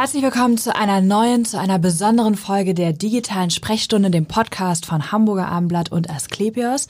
Herzlich willkommen zu einer neuen, zu einer besonderen Folge der digitalen Sprechstunde, dem Podcast von Hamburger Abendblatt und Asklepios.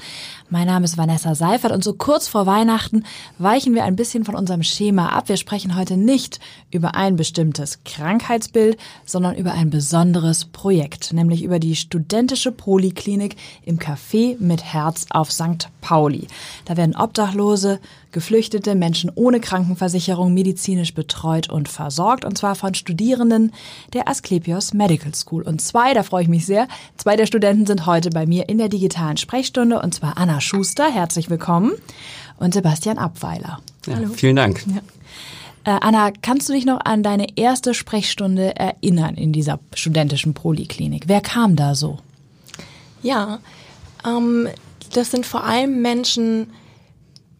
Mein Name ist Vanessa Seifert und so kurz vor Weihnachten weichen wir ein bisschen von unserem Schema ab. Wir sprechen heute nicht über ein bestimmtes Krankheitsbild, sondern über ein besonderes Projekt, nämlich über die studentische Poliklinik im Café mit Herz auf St. Pauli. Da werden Obdachlose, Geflüchtete, Menschen ohne Krankenversicherung medizinisch betreut und versorgt, und zwar von Studierenden der Asklepios Medical School. Und zwei, da freue ich mich sehr, zwei der Studenten sind heute bei mir in der digitalen Sprechstunde, und zwar Anna Schuster, herzlich willkommen, und Sebastian Abweiler. Ja, Hallo. Vielen Dank. Ja. Äh, Anna, kannst du dich noch an deine erste Sprechstunde erinnern in dieser studentischen Poliklinik? Wer kam da so? Ja, ähm, das sind vor allem Menschen,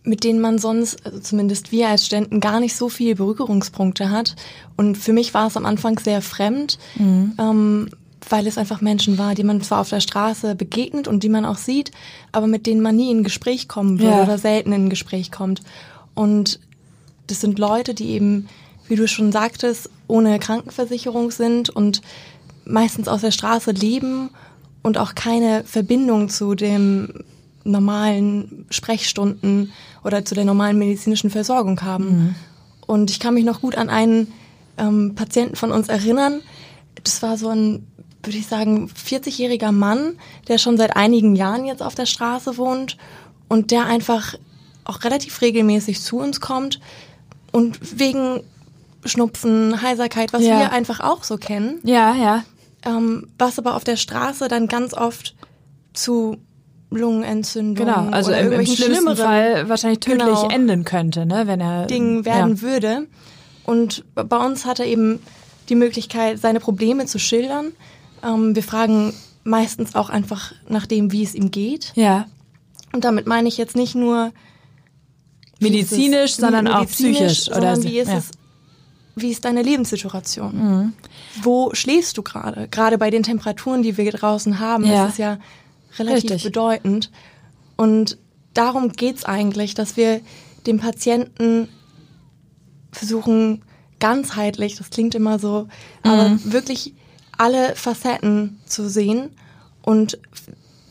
mit denen man sonst, also zumindest wir als Studenten, gar nicht so viele Berührungspunkte hat. Und für mich war es am Anfang sehr fremd, mhm. ähm, weil es einfach Menschen war, die man zwar auf der Straße begegnet und die man auch sieht, aber mit denen man nie in Gespräch kommen würde ja. oder selten in Gespräch kommt. Und das sind Leute, die eben, wie du schon sagtest, ohne Krankenversicherung sind und meistens aus der Straße leben und auch keine Verbindung zu dem normalen Sprechstunden oder zu der normalen medizinischen Versorgung haben. Mhm. Und ich kann mich noch gut an einen ähm, Patienten von uns erinnern. Das war so ein, würde ich sagen, 40-jähriger Mann, der schon seit einigen Jahren jetzt auf der Straße wohnt und der einfach auch relativ regelmäßig zu uns kommt und wegen Schnupfen, Heiserkeit, was ja. wir einfach auch so kennen. Ja, ja. Ähm, was aber auf der Straße dann ganz oft zu Lungenentzündung genau, also oder im, im schlimmsten Fall wahrscheinlich tödlich genau, enden könnte, ne, wenn er Ding werden ja. würde. Und bei uns hat er eben die Möglichkeit, seine Probleme zu schildern. Ähm, wir fragen meistens auch einfach nach dem, wie es ihm geht. Ja. Und damit meine ich jetzt nicht nur medizinisch, es, sondern medizinisch, auch psychisch sondern oder wie ist ja. es wie ist deine Lebenssituation? Mhm. Wo schläfst du gerade? Gerade bei den Temperaturen, die wir draußen haben, ja. ist es ja relativ Richtig. bedeutend. Und darum geht's eigentlich, dass wir dem Patienten versuchen, ganzheitlich, das klingt immer so, mhm. aber wirklich alle Facetten zu sehen und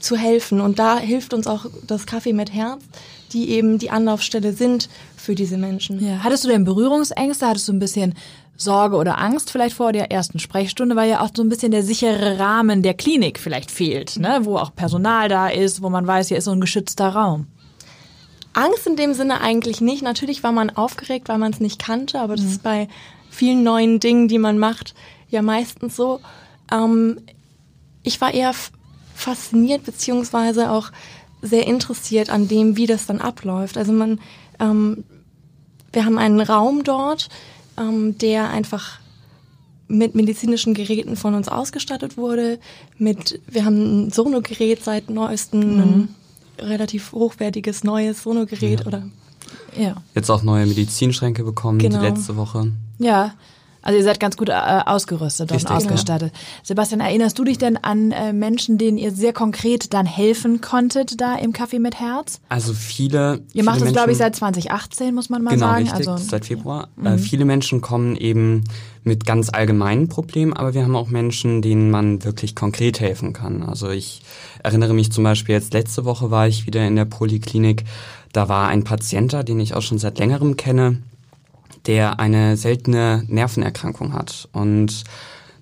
zu helfen. Und da hilft uns auch das Kaffee mit Herz, die eben die Anlaufstelle sind für diese Menschen. Ja. Hattest du denn Berührungsängste? Hattest du ein bisschen Sorge oder Angst vielleicht vor der ersten Sprechstunde, weil ja auch so ein bisschen der sichere Rahmen der Klinik vielleicht fehlt, ne? wo auch Personal da ist, wo man weiß, hier ist so ein geschützter Raum. Angst in dem Sinne eigentlich nicht. Natürlich war man aufgeregt, weil man es nicht kannte, aber das mhm. ist bei vielen neuen Dingen, die man macht, ja meistens so. Ähm, ich war eher fasziniert beziehungsweise auch sehr interessiert an dem, wie das dann abläuft. Also man, ähm, wir haben einen Raum dort, ähm, der einfach mit medizinischen Geräten von uns ausgestattet wurde. Mit, wir haben ein Sonogerät seit neuestem, mhm. ein relativ hochwertiges neues Sonogerät ja. oder ja. Jetzt auch neue Medizinschränke bekommen, genau. die letzte Woche. Ja, also ihr seid ganz gut äh, ausgerüstet Richtig, und ausgestattet. Ja. Sebastian, erinnerst du dich denn an äh, Menschen, denen ihr sehr konkret dann helfen konntet da im Kaffee mit Herz? Also viele. Ihr macht es, glaube ich, seit 2018, muss man mal genau, sagen. Richtig, also, seit Februar. Äh, mhm. Äh, viele Menschen kommen eben mit ganz allgemeinen Problemen, aber wir haben auch Menschen, denen man wirklich konkret helfen kann. Also ich erinnere mich zum Beispiel jetzt letzte Woche war ich wieder in der Poliklinik. Da war ein Patient da, den ich auch schon seit längerem kenne der eine seltene Nervenerkrankung hat. Und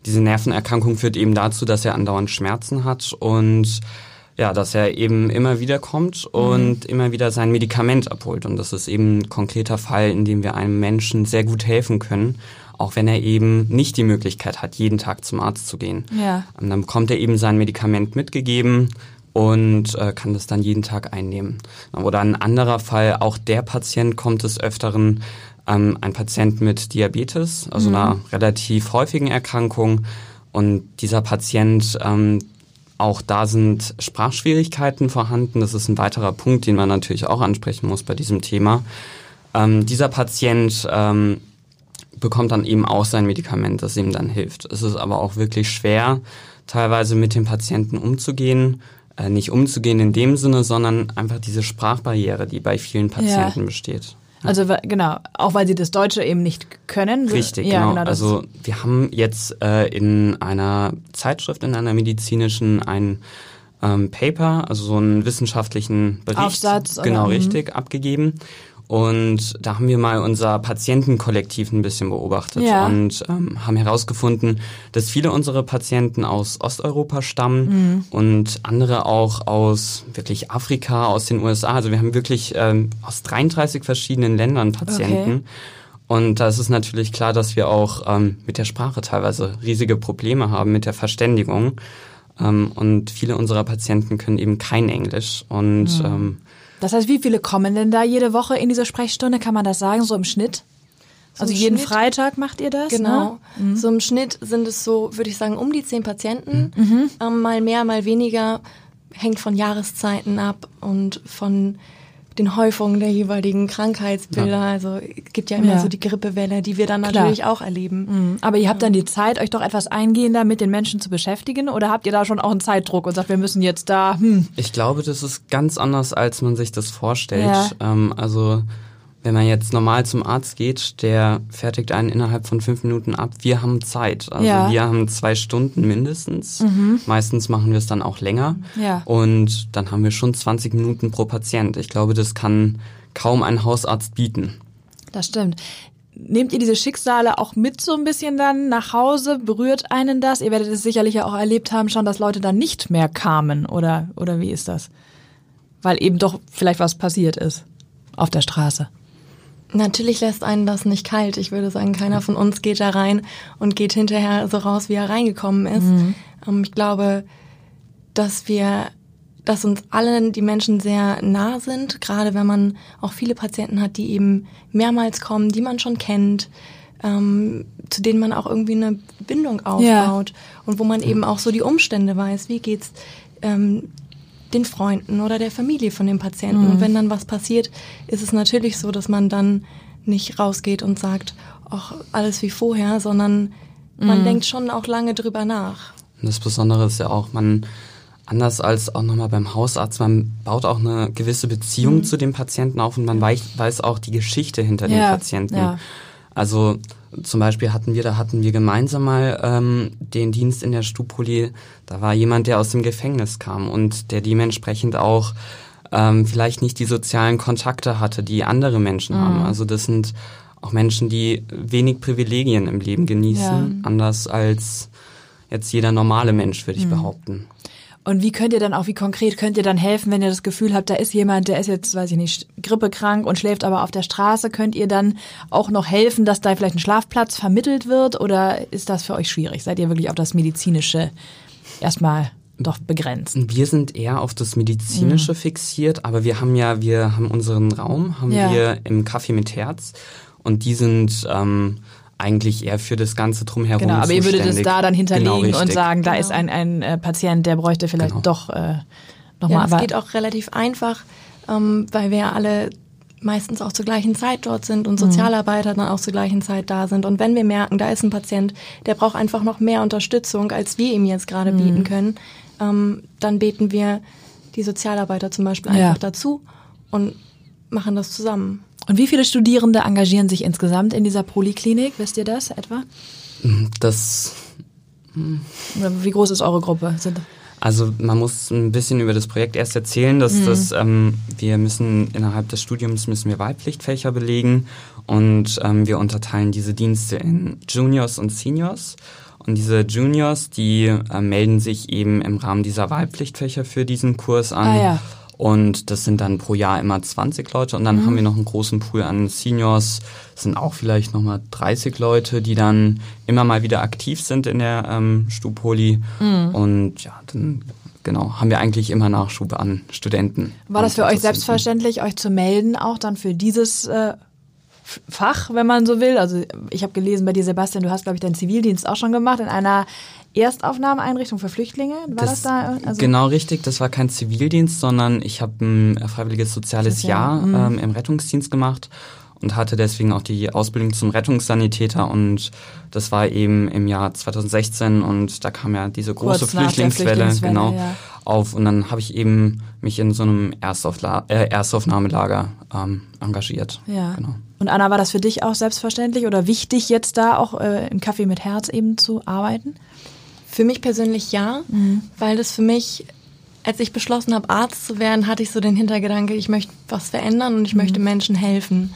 diese Nervenerkrankung führt eben dazu, dass er andauernd Schmerzen hat und ja, dass er eben immer wieder kommt und mhm. immer wieder sein Medikament abholt. Und das ist eben ein konkreter Fall, in dem wir einem Menschen sehr gut helfen können, auch wenn er eben nicht die Möglichkeit hat, jeden Tag zum Arzt zu gehen. Ja. Und dann bekommt er eben sein Medikament mitgegeben und äh, kann das dann jeden Tag einnehmen. Oder ein anderer Fall, auch der Patient kommt des Öfteren ähm, ein Patient mit Diabetes, also mhm. einer relativ häufigen Erkrankung. Und dieser Patient, ähm, auch da sind Sprachschwierigkeiten vorhanden. Das ist ein weiterer Punkt, den man natürlich auch ansprechen muss bei diesem Thema. Ähm, dieser Patient ähm, bekommt dann eben auch sein Medikament, das ihm dann hilft. Es ist aber auch wirklich schwer, teilweise mit dem Patienten umzugehen, äh, nicht umzugehen in dem Sinne, sondern einfach diese Sprachbarriere, die bei vielen Patienten Ja. besteht. Also genau, auch weil sie das Deutsche eben nicht können. Richtig, ja, genau. das also wir haben jetzt äh, in einer Zeitschrift, in einer medizinischen, ein ähm, Paper, also so einen wissenschaftlichen Bericht, Aufsatz, oder? genau Mhm. richtig, abgegeben. Und da haben wir mal unser Patientenkollektiv ein bisschen beobachtet Ja. und ähm, haben herausgefunden, dass viele unserer Patienten aus Osteuropa stammen Mhm. und andere auch aus wirklich Afrika, aus den USA. Also wir haben wirklich ähm, aus 33 verschiedenen Ländern Patienten. Okay. Und da ist es natürlich klar, dass wir auch ähm, mit der Sprache teilweise riesige Probleme haben, mit der Verständigung. Ähm, und viele unserer Patienten können eben kein Englisch. Und ähm, Das heißt, wie viele kommen denn da jede Woche in diese Sprechstunde? Kann man das sagen, so im Schnitt? Also im jeden Schnitt- Freitag macht ihr das? Genau. Ne? So im Schnitt sind es so, würde ich sagen, um die zehn Patienten. Mhm. Ähm, mal mehr, mal weniger. Hängt von Jahreszeiten ab und von den Häufungen der jeweiligen Krankheitsbilder. Also es gibt ja immer Ja. so die Grippewelle, die wir dann Klar. natürlich auch erleben. Mhm. Aber ihr habt dann die Zeit, euch doch etwas eingehender mit den Menschen zu beschäftigen? Oder habt ihr da schon auch einen Zeitdruck und sagt, wir müssen jetzt da, hm, ich glaube, das ist ganz anders, als man sich das vorstellt. Ja. Ähm, also wenn man jetzt normal zum Arzt geht, der fertigt einen innerhalb von fünf Minuten ab. Wir haben Zeit. Also Ja. Mhm. wir haben zwei Stunden mindestens. Meistens machen wir es dann auch länger. Ja. Und dann haben wir schon 20 Minuten pro Patient. Ich glaube, das kann kaum ein Hausarzt bieten. das stimmt. Nehmt ihr diese Schicksale auch mit so ein bisschen dann nach Hause? Berührt einen das? Ihr werdet es sicherlich ja auch erlebt haben schon, dass Leute dann nicht mehr kamen. Oder, oder wie ist das? Weil eben doch vielleicht was passiert ist auf der Straße. Natürlich lässt einen das nicht kalt. Ich würde sagen, keiner von uns geht da rein und geht hinterher so raus, wie er reingekommen ist. Ähm, ich glaube, dass wir, dass uns allen die Menschen sehr nah sind, gerade wenn man auch viele Patienten hat, die eben mehrmals kommen, die man schon kennt, ähm, zu denen man auch irgendwie eine Bindung aufbaut und wo man eben auch so die Umstände weiß, wie geht's ähm, den Freunden oder der Familie von dem Patienten. Und wenn dann was passiert, ist es natürlich so, dass man dann nicht rausgeht und sagt, ach, alles wie vorher, sondern man denkt schon auch lange drüber nach. Und das Besondere ist ja auch, man, anders als auch nochmal beim Hausarzt, man baut auch eine gewisse Beziehung zu dem Patienten auf und man weiß, weiß auch die Geschichte hinter Ja, dem Patienten. ja. Also zum Beispiel hatten wir, da hatten wir gemeinsam mal ähm, den Dienst in der Stupoli, da war jemand, der aus dem Gefängnis kam und der dementsprechend auch ähm, vielleicht nicht die sozialen Kontakte hatte, die andere Menschen haben. Mhm. Also das sind auch Menschen, die wenig Privilegien im Leben genießen, anders als jetzt jeder normale Mensch, würde ich behaupten. Und wie könnt ihr dann auch, wie konkret könnt ihr dann helfen, wenn ihr das Gefühl habt, da ist jemand, der ist jetzt, weiß ich nicht, grippekrank und schläft aber auf der Straße, könnt ihr dann auch noch helfen, dass da vielleicht ein Schlafplatz vermittelt wird oder ist das für euch schwierig? Seid ihr wirklich auf das Medizinische erstmal doch begrenzt? Wir sind eher auf das Medizinische Mhm. fixiert, aber wir haben ja, wir haben unseren Raum, haben Ja. wir im Café mit Herz und die sind ähm, eigentlich eher für das Ganze drumherum Genau, aber ihr würdet es da dann hinterlegen Genau, und sagen, da Genau. ist ein, ein äh, Patient, der bräuchte vielleicht Genau. doch äh, Ja, nochmal. das aber geht auch relativ einfach, ähm, weil wir ja alle meistens auch zur gleichen Zeit dort sind und Sozialarbeiter dann auch zur gleichen Zeit da sind. Und wenn wir merken, da ist ein Patient, der braucht einfach noch mehr Unterstützung, als wir ihm jetzt gerade bieten können, ähm, dann beten wir die Sozialarbeiter zum Beispiel Ja. einfach dazu und machen das zusammen. Und wie viele Studierende engagieren sich insgesamt in dieser Poliklinik? Wisst ihr das etwa? Das wie groß ist eure Gruppe? Sind, Also man muss ein bisschen über das Projekt erst erzählen, dass Mhm. das, ähm, wir müssen innerhalb des Studiums müssen wir Wahlpflichtfächer belegen und ähm, wir unterteilen diese Dienste in Juniors und Seniors. Und diese Juniors, die äh, melden sich eben im Rahmen dieser Wahlpflichtfächer für diesen Kurs an. Ah, ja. Und das sind dann pro Jahr immer 20 Leute. Und dann Mhm. haben wir noch einen großen Pool an Seniors. Das sind auch vielleicht nochmal 30 Leute, die dann immer mal wieder aktiv sind in der ähm, Stupoli. Mhm. Und ja, dann genau, haben wir eigentlich immer Nachschub an Studenten. war das für euch selbstverständlich, euch zu melden, auch dann für dieses äh, Fach, wenn man so will? Also ich habe gelesen bei dir, Sebastian, du hast, glaube ich, deinen Zivildienst auch schon gemacht in einer Erstaufnahmeeinrichtung für Flüchtlinge. War das, da? Also, genau richtig, das war kein Zivildienst, sondern ich habe ein freiwilliges soziales Sozial, mhm. Jahr ähm, im Rettungsdienst gemacht. und hatte deswegen auch die Ausbildung zum Rettungssanitäter und das war eben im Jahr 2016 und da kam ja diese große Flüchtlingswelle, Flüchtlingswelle, genau ja. auf und dann habe ich eben mich in so einem Erstaufla äh, Erstaufnahmelager ähm, engagiert. Ja. Genau. Und Anna, war das für dich auch selbstverständlich oder wichtig, jetzt da auch äh, im Café mit Herz eben zu arbeiten? Für mich persönlich ja, mhm. weil das für mich als ich beschlossen habe, Arzt zu werden, hatte ich so den Hintergedanke, ich möchte was verändern und ich mhm. möchte Menschen helfen.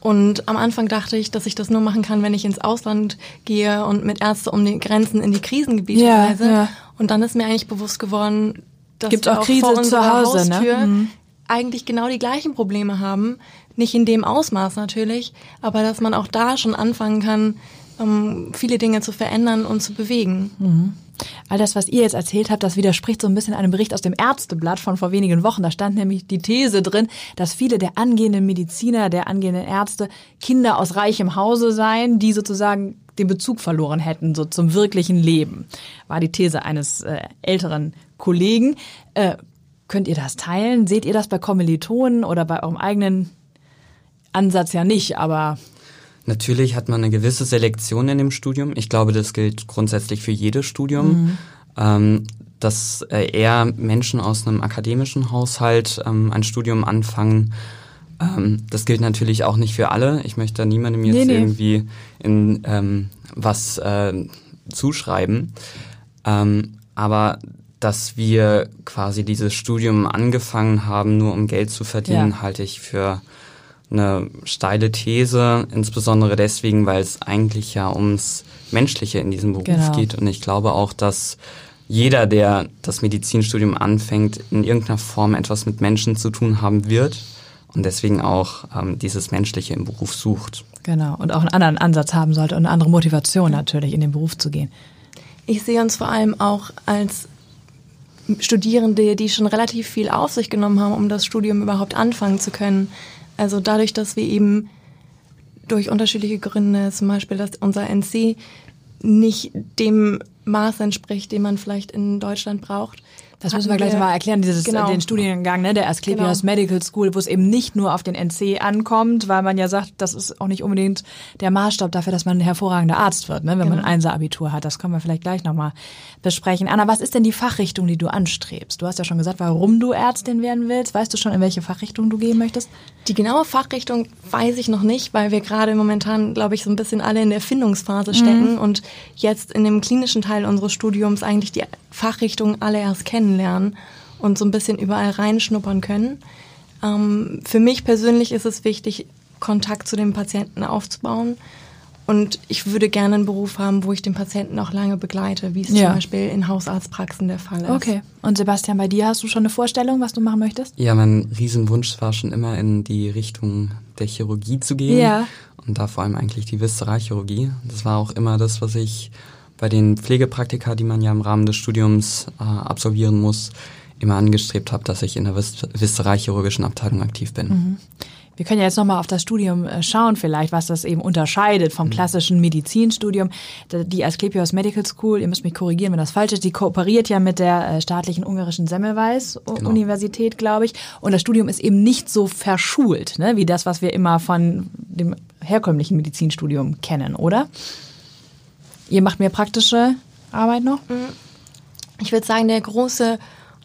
Und am Anfang dachte ich, dass ich das nur machen kann, wenn ich ins Ausland gehe und mit Ärzte um die Grenzen in die Krisengebiete ja, reise. Ja. Und dann ist mir eigentlich bewusst geworden, dass Gibt wir auch, auch Krise vor unserer Hause, ne? Haustür ne? mhm. eigentlich genau die gleichen Probleme haben. Nicht in dem Ausmaß natürlich, aber dass man auch da schon anfangen kann, um viele Dinge zu verändern und zu bewegen. Mhm. All das, was ihr jetzt erzählt habt, das widerspricht so ein bisschen einem Bericht aus dem Ärzteblatt von vor wenigen Wochen. Da stand nämlich die These drin, dass viele der angehenden Mediziner, der angehenden Ärzte Kinder aus reichem Hause seien, die sozusagen den Bezug verloren hätten, so zum wirklichen Leben. War die These eines äh, älteren Kollegen. Äh, könnt ihr das teilen? Seht ihr das bei Kommilitonen oder bei eurem eigenen Ansatz ja nicht, aber Natürlich hat man eine gewisse Selektion in dem Studium. Ich glaube, das gilt grundsätzlich für jedes Studium. Mhm. Ähm, dass äh, eher Menschen aus einem akademischen Haushalt ähm, ein Studium anfangen. Ähm, das gilt natürlich auch nicht für alle. Ich möchte da niemandem jetzt nee, nee. irgendwie in ähm, was äh, zuschreiben. Ähm, aber dass wir quasi dieses Studium angefangen haben, nur um Geld zu verdienen, ja. halte ich für eine steile These, insbesondere deswegen, weil es eigentlich ja ums Menschliche in diesem Beruf genau. geht. Und ich glaube auch, dass jeder, der das Medizinstudium anfängt, in irgendeiner Form etwas mit Menschen zu tun haben wird und deswegen auch ähm, dieses Menschliche im Beruf sucht. Genau, und auch einen anderen Ansatz haben sollte und eine andere Motivation natürlich, in den Beruf zu gehen. Ich sehe uns vor allem auch als Studierende, die schon relativ viel auf sich genommen haben, um das Studium überhaupt anfangen zu können. Also dadurch, dass wir eben durch unterschiedliche Gründe, zum Beispiel, dass unser NC nicht dem Maß entspricht, den man vielleicht in Deutschland braucht, das müssen wir gleich mal erklären, dieses, genau. den Studiengang ne, der Asklepios genau. Medical School, wo es eben nicht nur auf den NC ankommt, weil man ja sagt, das ist auch nicht unbedingt der Maßstab dafür, dass man ein hervorragender Arzt wird, ne, wenn genau. man ein Einser-Abitur hat. Das können wir vielleicht gleich nochmal besprechen. Anna, was ist denn die Fachrichtung, die du anstrebst? Du hast ja schon gesagt, warum du Ärztin werden willst. Weißt du schon, in welche Fachrichtung du gehen möchtest? Die genaue Fachrichtung weiß ich noch nicht, weil wir gerade momentan, glaube ich, so ein bisschen alle in der Findungsphase stecken mhm. und jetzt in dem klinischen Teil unseres Studiums eigentlich die Fachrichtung alle erst kennenlernen und so ein bisschen überall reinschnuppern können. Ähm, für mich persönlich ist es wichtig, Kontakt zu den Patienten aufzubauen. Und ich würde gerne einen Beruf haben, wo ich den Patienten auch lange begleite, wie es ja. zum Beispiel in Hausarztpraxen der Fall ist. Okay. Und Sebastian, bei dir hast du schon eine Vorstellung, was du machen möchtest? Ja, mein Riesenwunsch war schon immer in die Richtung der Chirurgie zu gehen. Ja. Und da vor allem eigentlich die Viszeralchirurgie. Das war auch immer das, was ich bei den Pflegepraktika, die man ja im Rahmen des Studiums äh, absolvieren muss, immer angestrebt habe, dass ich in der vis viszeralchirurgischen Abteilung aktiv bin. Mhm. Wir können ja jetzt nochmal auf das Studium äh, schauen, vielleicht, was das eben unterscheidet vom mhm. klassischen Medizinstudium. Die Asklepios Medical School, ihr müsst mich korrigieren, wenn das falsch ist, die kooperiert ja mit der äh, staatlichen ungarischen Semmelweis genau. Universität, glaube ich. Und das Studium ist eben nicht so verschult, ne, wie das, was wir immer von dem herkömmlichen Medizinstudium kennen, oder? Ihr macht mehr praktische Arbeit noch? Mhm. Ich würde sagen, der große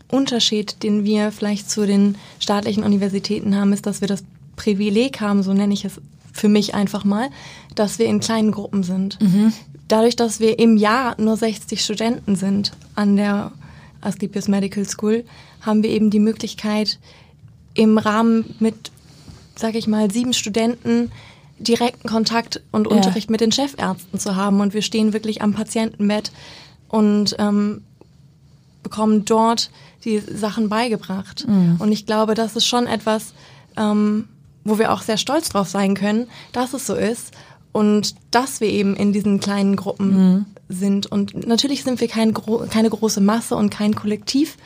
Unterschied, den wir vielleicht zu den staatlichen Universitäten haben, ist, dass wir das Privileg haben, so nenne ich es für mich einfach mal, dass wir in kleinen Gruppen sind. Mhm. Dadurch, dass wir im Jahr nur 60 Studenten sind an der Asklepios Medical School, haben wir eben die Möglichkeit, im Rahmen mit, sag ich mal, sieben Studenten direkten Kontakt und ja. Unterricht mit den Chefärzten zu haben. Und wir stehen wirklich am Patientenbett und ähm, bekommen dort die Sachen beigebracht. Mhm. Und ich glaube, das ist schon etwas, ähm, wo wir auch sehr stolz drauf sein können, dass es so ist und dass wir eben in diesen kleinen Gruppen mhm. sind. Und natürlich sind wir kein, keine große Masse und kein Kollektiv,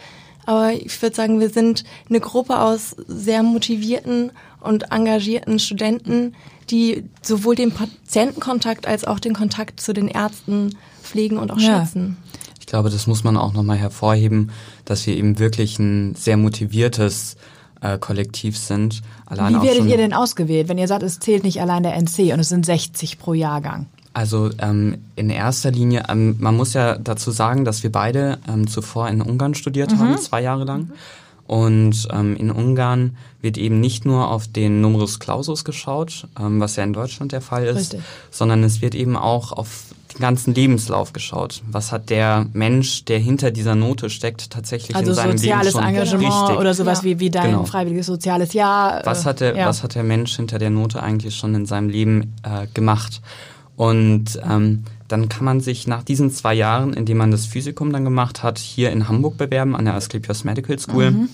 aber ich würde sagen, wir sind eine Gruppe aus sehr motivierten und engagierten Studenten, die sowohl den Patientenkontakt als auch den Kontakt zu den Ärzten pflegen und auch ja. schätzen. Ich glaube, das muss man auch nochmal hervorheben, dass wir eben wirklich ein sehr motiviertes äh, kollektiv sind. Allein Wie werdet ihr denn ausgewählt, wenn ihr sagt, es zählt nicht allein der NC und es sind 60 pro Jahrgang? Also ähm, in erster Linie, ähm, man muss ja dazu sagen, dass wir beide ähm, zuvor in Ungarn studiert Mhm. haben, zwei Jahre lang. Und ähm, in Ungarn wird eben nicht nur auf den Numerus Clausus geschaut, ähm, was ja in Deutschland der Fall ist, Richtig. sondern es wird eben auch auf den ganzen Lebenslauf geschaut. Was hat der Mensch, der hinter dieser Note steckt, tatsächlich Also in seinem soziales Leben schon Engagement wichtig? oder sowas Ja. wie, wie dein Genau. freiwilliges soziales Jahr. Was äh, hat der, ja. was hat der Mensch hinter der Note eigentlich schon in seinem Leben äh, gemacht? Und ähm, dann kann man sich nach diesen zwei Jahren, in denen man das Physikum dann gemacht hat, hier in Hamburg bewerben an der Asklepios Medical School. Mhm.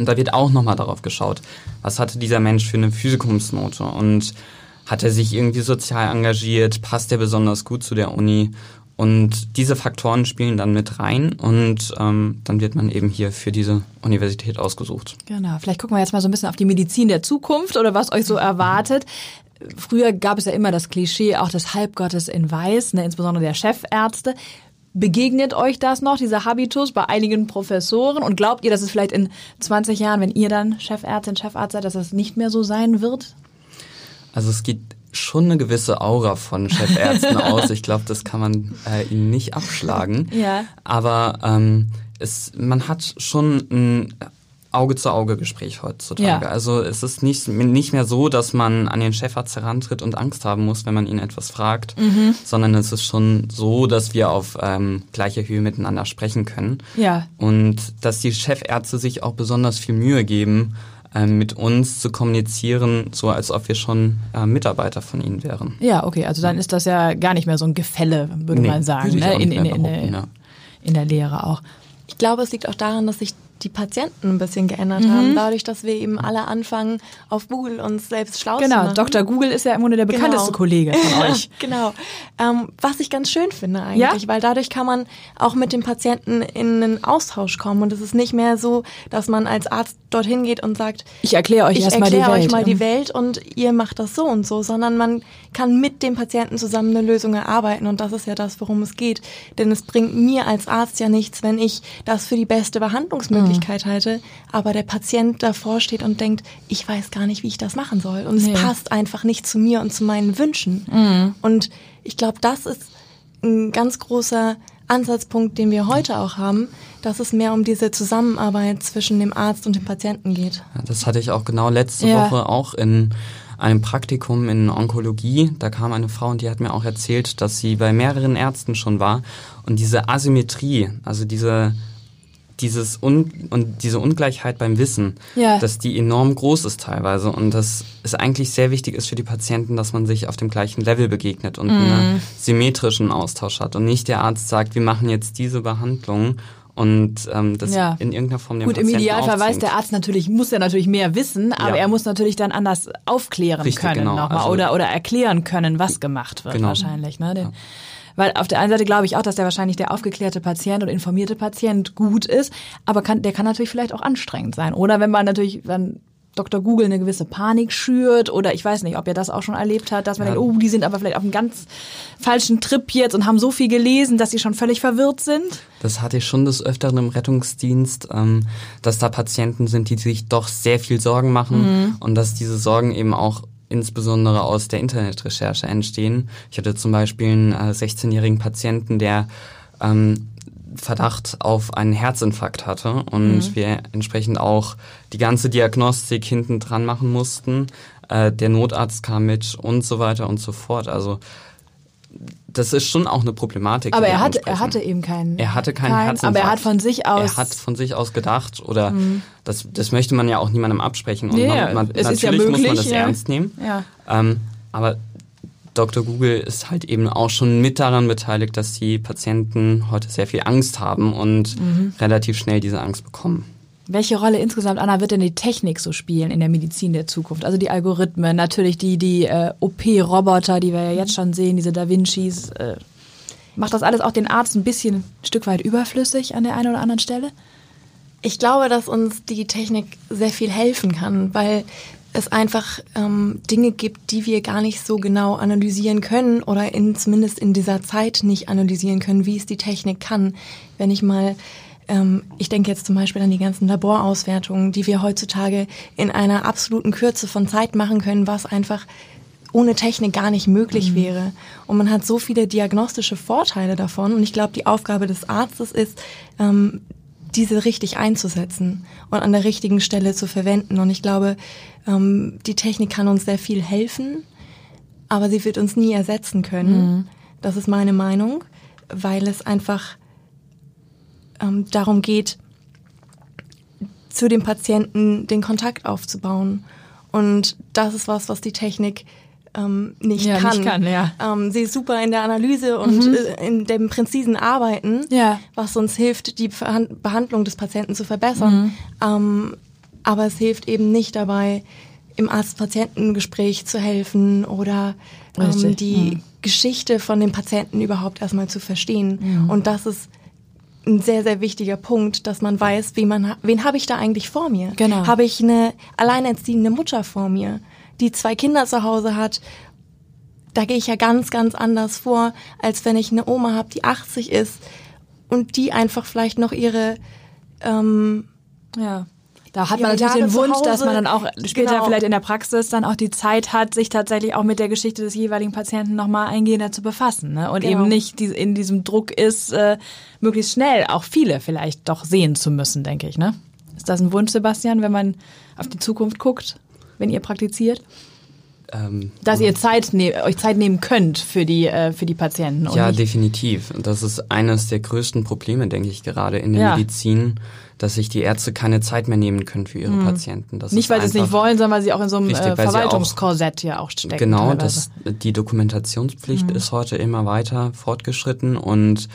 Und da wird auch nochmal darauf geschaut, was hatte dieser Mensch für eine Physikumsnote und hat er sich irgendwie sozial engagiert, passt er besonders gut zu der Uni und diese Faktoren spielen dann mit rein und ähm, dann wird man eben hier für diese Universität ausgesucht. Genau, vielleicht gucken wir jetzt mal so ein bisschen auf die Medizin der Zukunft oder was euch so erwartet. Früher gab es ja immer das Klischee auch des Halbgottes in Weiß, ne, insbesondere der Chefärzte. Begegnet euch das noch, dieser Habitus bei einigen Professoren? Und glaubt ihr, dass es vielleicht in 20 Jahren, wenn ihr dann Chefärztin, Chefarzt seid, dass das nicht mehr so sein wird? Also es geht schon eine gewisse Aura von Chefärzten aus. Ich glaube, das kann man äh, ihnen nicht abschlagen. Ja. Aber ähm, es, man hat schon ein Auge-zu-Auge-Gespräch heutzutage. Ja. Also es ist nicht, nicht mehr so, dass man an den Chefarzt herantritt und Angst haben muss, wenn man ihn etwas fragt, Mhm. sondern es ist schon so, dass wir auf ähm, gleicher Höhe miteinander sprechen können. Ja. Und dass die Chefärzte sich auch besonders viel Mühe geben, ähm, mit uns zu kommunizieren, so als ob wir schon äh, Mitarbeiter von ihnen wären. Ja, okay, also dann ist das ja gar nicht mehr so ein Gefälle, würde Nee, man sagen, ne? in, in, in, der, ja. in der Lehre auch. Ich glaube, es liegt auch daran, dass sich die Patienten ein bisschen geändert Mhm. haben, dadurch, dass wir eben alle anfangen, auf Google uns selbst schlau zu Genau, machen. Dr. Google ist ja im Grunde der bekannteste Genau. Kollege von euch. genau. Ähm, was ich ganz schön finde eigentlich, Ja? weil dadurch kann man auch mit dem Patienten in einen Austausch kommen und es ist nicht mehr so, dass man als Arzt dorthin geht und sagt, Ich erkläre euch ich erstmal die erkläre Welt. euch mal die Ähm, Welt und ihr macht das so und so, sondern man kann mit dem Patienten zusammen eine Lösung erarbeiten und das ist ja das, worum es geht. Denn es bringt mir als Arzt ja nichts, wenn ich das für die beste Behandlungsmöglichkeit Mhm. halte, aber der Patient davor steht und denkt, ich weiß gar nicht, wie ich das machen soll und Nee. es passt einfach nicht zu mir und zu meinen Wünschen. Mhm. Und ich glaube, das ist ein ganz großer Ansatzpunkt, den wir heute auch haben, dass es mehr um diese Zusammenarbeit zwischen dem Arzt und dem Patienten geht. Ja, Das hatte ich auch genau letzte Ja. Woche auch in einem Praktikum in Onkologie. Da kam eine Frau und die hat mir auch erzählt, dass sie bei mehreren Ärzten schon war und diese Asymmetrie, also diese dieses Un und diese Ungleichheit beim Wissen, Ja. dass die enorm groß ist teilweise und dass es eigentlich sehr wichtig ist für die Patienten, dass man sich auf dem gleichen Level begegnet und Mhm. einen symmetrischen Austausch hat und nicht der Arzt sagt, wir machen jetzt diese Behandlung und ähm, das Ja. in irgendeiner Form den Gut, im Patienten Idealfall weiß der Arzt natürlich, muss er natürlich mehr wissen, aber Ja. er muss natürlich dann anders aufklären Richtig, können genau. nochmal Also- oder, oder erklären können, was gemacht wird Genau. wahrscheinlich. Ne? Den, Weil auf der einen Seite glaube ich auch, dass der wahrscheinlich der aufgeklärte Patient oder informierte Patient gut ist, aber kann, der kann natürlich vielleicht auch anstrengend sein. Oder wenn man natürlich, wenn Dr. Google eine gewisse Panik schürt oder ich weiß nicht, ob ihr das auch schon erlebt hat, dass man Ja. denkt, oh, die sind aber vielleicht auf einem ganz falschen Trip jetzt und haben so viel gelesen, dass sie schon völlig verwirrt sind. Das hatte ich schon des Öfteren im Rettungsdienst, ähm, dass da Patienten sind, die sich doch sehr viel Sorgen machen und dass diese Sorgen eben auch insbesondere aus der Internetrecherche entstehen. Ich hatte zum Beispiel einen äh, 16-jährigen Patienten, der ähm, Verdacht auf einen Herzinfarkt hatte und wir entsprechend auch die ganze Diagnostik hinten dran machen mussten. Äh, der Notarzt kam mit und so weiter und so fort. Also das ist schon auch eine Problematik. Aber er hatte, er hatte eben keinen. Er hatte keinen keinen, Herzinfarkt. Aber er hat von sich aus. Mhm. Er hat von sich aus gedacht oder das, das möchte man ja auch niemandem absprechen. Und Nee, man, man, es ist natürlich ja muss man möglich, das ja. ernst nehmen. Ja. Ähm, aber Dr. Google ist halt eben auch schon mit daran beteiligt, dass die Patienten heute sehr viel Angst haben und Mhm. relativ schnell diese Angst bekommen. Welche Rolle insgesamt, Anna, wird denn die Technik so spielen in der Medizin der Zukunft? Also die Algorithmen, natürlich die, die äh, OP-Roboter, die wir ja jetzt schon sehen, diese Da Vincis. Äh, macht das alles auch den Arzt ein bisschen ein Stück weit überflüssig an der einen oder anderen Stelle? Ich glaube, dass uns die Technik sehr viel helfen kann, weil es einfach ähm, Dinge gibt, die wir gar nicht so genau analysieren können oder in, zumindest in dieser Zeit nicht analysieren können, wie es die Technik kann. Wenn ich mal ähm, ich denke jetzt zum Beispiel an die ganzen Laborauswertungen, die wir heutzutage in einer absoluten Kürze von Zeit machen können, was einfach ohne Technik gar nicht möglich mhm. wäre. Und man hat so viele diagnostische Vorteile davon. Und ich glaube, die Aufgabe des Arztes ist, ähm, diese richtig einzusetzen und an der richtigen Stelle zu verwenden. Und ich glaube, ähm, die Technik kann uns sehr viel helfen, aber sie wird uns nie ersetzen können. Mhm. Das ist meine Meinung, weil es einfach ähm, darum geht, zu dem Patienten den Kontakt aufzubauen. Und das ist was, was die Technik ähm, nicht ja, kann. Nicht kann ja. ähm, sie ist super in der Analyse und mhm. äh, in dem präzisen Arbeiten, ja. was uns hilft, die Behandlung des Patienten zu verbessern. Mhm. Ähm, aber es hilft eben nicht dabei, im Arzt-Patienten-Gespräch zu helfen oder ähm, die mhm. Geschichte von dem Patienten überhaupt erstmal zu verstehen. Mhm. Und das ist ein sehr, sehr wichtiger Punkt, dass man weiß, wie man, wen habe ich da eigentlich vor mir? Genau. Habe ich eine alleinerziehende Mutter vor mir? Die zwei Kinder zu Hause hat, da gehe ich ja ganz, ganz anders vor, als wenn ich eine Oma habe, die 80 ist und die einfach vielleicht noch ihre ähm, ja. Da hat man natürlich den Wunsch, dass man dann auch später genau. vielleicht in der Praxis dann auch die Zeit hat, sich tatsächlich auch mit der Geschichte des jeweiligen Patienten nochmal eingehender zu befassen. Ne? Und genau. eben nicht in diesem Druck ist, äh, möglichst schnell auch viele vielleicht doch sehen zu müssen, denke ich. Ne? Ist das ein Wunsch, Sebastian, wenn man auf die Zukunft guckt? Wenn ihr praktiziert? Ähm, Dass ihr Zeit ne euch Zeit nehmen könnt für die, äh, für die Patienten. ja, definitiv. Und das ist eines der größten Probleme, denke ich, gerade in der ja. Medizin, dass sich die Ärzte keine Zeit mehr nehmen können für ihre mhm. Patienten. Das nicht, weil sie es nicht wollen, sondern weil sie auch in so einem richtig, äh, Verwaltungskorsett ja auch stecken. Genau, das, die Dokumentationspflicht mhm. ist heute immer weiter fortgeschritten und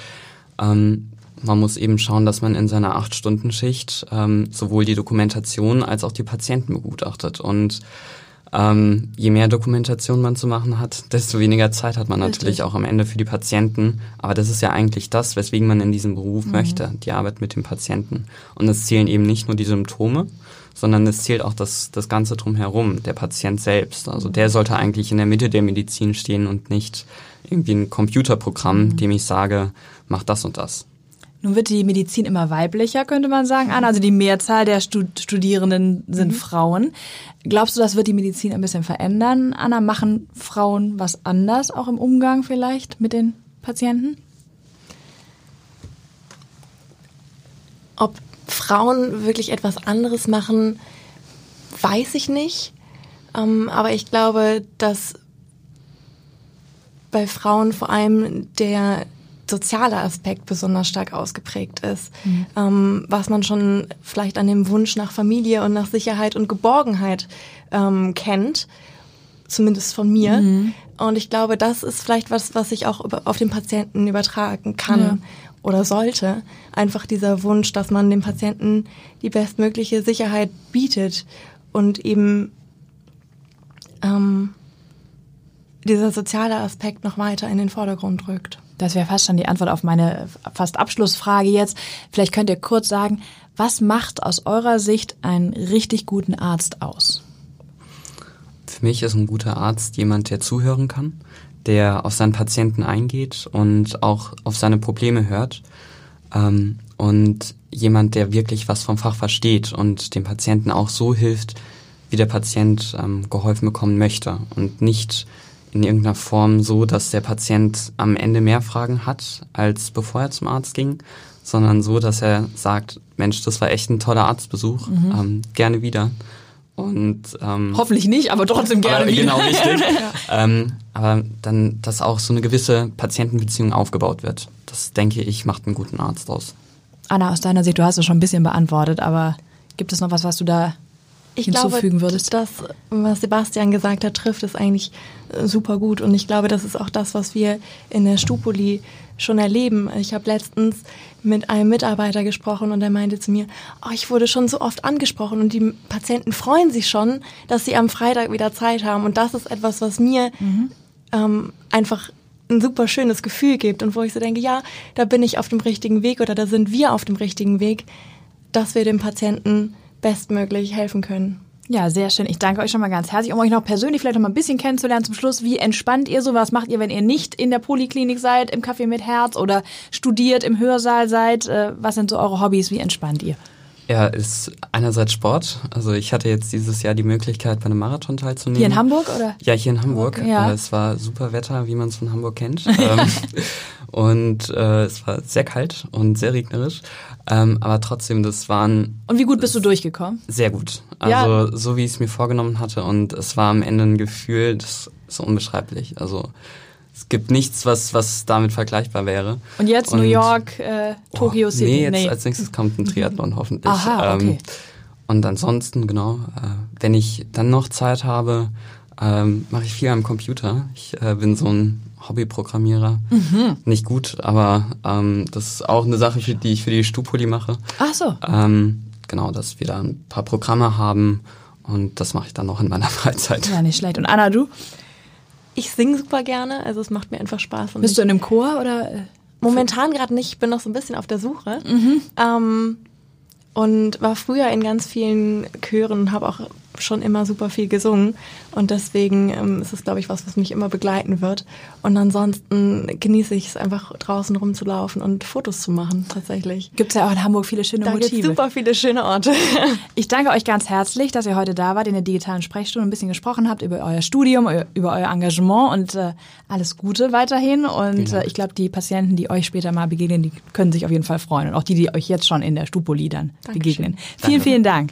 ähm, man muss eben schauen, dass man in seiner Acht-Stunden-Schicht ähm, sowohl die Dokumentation als auch die Patienten begutachtet. Und ähm, je mehr Dokumentation man zu machen hat, desto weniger Zeit hat man natürlich auch am Ende für die Patienten. Aber das ist ja eigentlich das, weswegen man in diesem Beruf mhm. möchte, die Arbeit mit dem Patienten. Und es zählen eben nicht nur die Symptome, sondern es zählt auch das, das Ganze drumherum, der Patient selbst. Also der sollte eigentlich in der Mitte der Medizin stehen und nicht irgendwie ein Computerprogramm, mhm. dem ich sage, mach das und das. Nun wird die Medizin immer weiblicher, könnte man sagen, Anna. Also die Mehrzahl der Studierenden sind mhm. Frauen. Glaubst du, das wird die Medizin ein bisschen verändern, Anna? Machen Frauen was anders, auch im Umgang vielleicht mit den Patienten? Ob Frauen wirklich etwas anderes machen, weiß ich nicht. Ähm, aber ich glaube, dass bei Frauen vor allem der soziale Aspekt besonders stark ausgeprägt ist, mhm. ähm, was man schon vielleicht an dem Wunsch nach Familie und nach Sicherheit und Geborgenheit ähm, kennt, zumindest von mir. Mhm. Und ich glaube, das ist vielleicht was, was ich auch auf den Patienten übertragen kann ja. oder sollte. Einfach dieser Wunsch, dass man dem Patienten die bestmögliche Sicherheit bietet und eben ähm, dieser soziale Aspekt noch weiter in den Vordergrund rückt. Das wäre fast schon die Antwort auf meine fast Abschlussfrage jetzt. Vielleicht könnt ihr kurz sagen, was macht aus eurer Sicht einen richtig guten Arzt aus? Für mich ist ein guter Arzt jemand, der zuhören kann, der auf seinen Patienten eingeht und auch auf seine Probleme hört. Ähm, und jemand, der wirklich was vom Fach versteht und dem Patienten auch so hilft, wie der Patient ähm, geholfen bekommen möchte und nicht in irgendeiner Form so, dass der Patient am Ende mehr Fragen hat, als bevor er zum Arzt ging, sondern so, dass er sagt, Mensch, das war echt ein toller Arztbesuch, mhm. ähm, gerne wieder. Und ähm, hoffentlich nicht, aber trotzdem gerne aber, wieder. Genau, richtig. ähm, aber dann, dass auch so eine gewisse Patientenbeziehung aufgebaut wird. Das denke ich macht einen guten Arzt aus. Anna, aus deiner Sicht, du hast es schon ein bisschen beantwortet, aber gibt es noch was, was du da ich hinzufügen glaube, würdest? Das, was Sebastian gesagt hat, trifft es eigentlich äh, super gut. Und ich glaube, das ist auch das, was wir in der Stupoli schon erleben. Ich habe letztens mit einem Mitarbeiter gesprochen und er meinte zu mir, oh, ich wurde schon so oft angesprochen und die Patienten freuen sich schon, dass sie am Freitag wieder Zeit haben. Und das ist etwas, was mir mhm. ähm, einfach ein super schönes Gefühl gibt und wo ich so denke, ja, da bin ich auf dem richtigen Weg oder da sind wir auf dem richtigen Weg, dass wir dem Patienten bestmöglich helfen können. Ja, sehr schön. Ich danke euch schon mal ganz herzlich, um euch noch persönlich vielleicht noch mal ein bisschen kennenzulernen zum Schluss. Wie entspannt ihr so? Was macht ihr, wenn ihr nicht in der Poliklinik seid, im Café mit Herz oder studiert im Hörsaal seid? Äh, was sind so eure Hobbys? Wie entspannt ihr? Ja, ist einerseits Sport. Also ich hatte jetzt dieses Jahr die Möglichkeit, bei einem Marathon teilzunehmen. Hier in Hamburg oder? Ja, hier in Hamburg. Ja. Äh, Es war super Wetter, wie man es von Hamburg kennt. Ähm, und äh, es war sehr kalt und sehr regnerisch. Ähm, aber trotzdem, das waren Und wie gut bist du durchgekommen? sehr gut. Ja. Also so wie ich es mir vorgenommen hatte. Und es war am Ende ein Gefühl, das ist unbeschreiblich. Also es gibt nichts, was, was damit vergleichbar wäre. Und jetzt Und- New York, äh, Tokio Oh, City? Nee, jetzt als nächstes kommt ein Triathlon hoffentlich. Aha, okay. Ähm, und ansonsten, genau, äh, wenn ich dann noch Zeit habe, ähm, mache ich viel am Computer. Ich äh, bin so ein Hobbyprogrammierer. Mhm. Nicht gut, aber ähm, das ist auch eine Sache, für die ich für die Stupoli mache. Ach so. Ähm, genau, dass wir da ein paar Programme haben und das mache ich dann noch in meiner Freizeit. Ja, nicht schlecht. Und Anna, du? Ich singe super gerne, also es macht mir einfach Spaß. Und Bist ich, du in einem Chor oder? äh, momentan gerade nicht, ich bin noch so ein bisschen auf der Suche. Mhm. Ähm, und war früher in ganz vielen Chören und habe auch schon immer super viel gesungen. Und deswegen ähm, ist es, glaube ich, was, was mich immer begleiten wird. Und ansonsten genieße ich es einfach draußen rumzulaufen und Fotos zu machen, tatsächlich. Gibt's ja auch in Hamburg viele schöne Da gibt Motive. super viele schöne Orte. Ich danke euch ganz herzlich, dass ihr heute da wart, in der digitalen Sprechstunde ein bisschen gesprochen habt über euer Studium, über euer Engagement und äh, alles Gute weiterhin. Und äh, ich glaube, die Patienten, die euch später mal begegnen, die können sich auf jeden Fall freuen. Und auch die, die euch jetzt schon in der Stupoli dann Dankeschön. begegnen. Vielen, vielen Dank.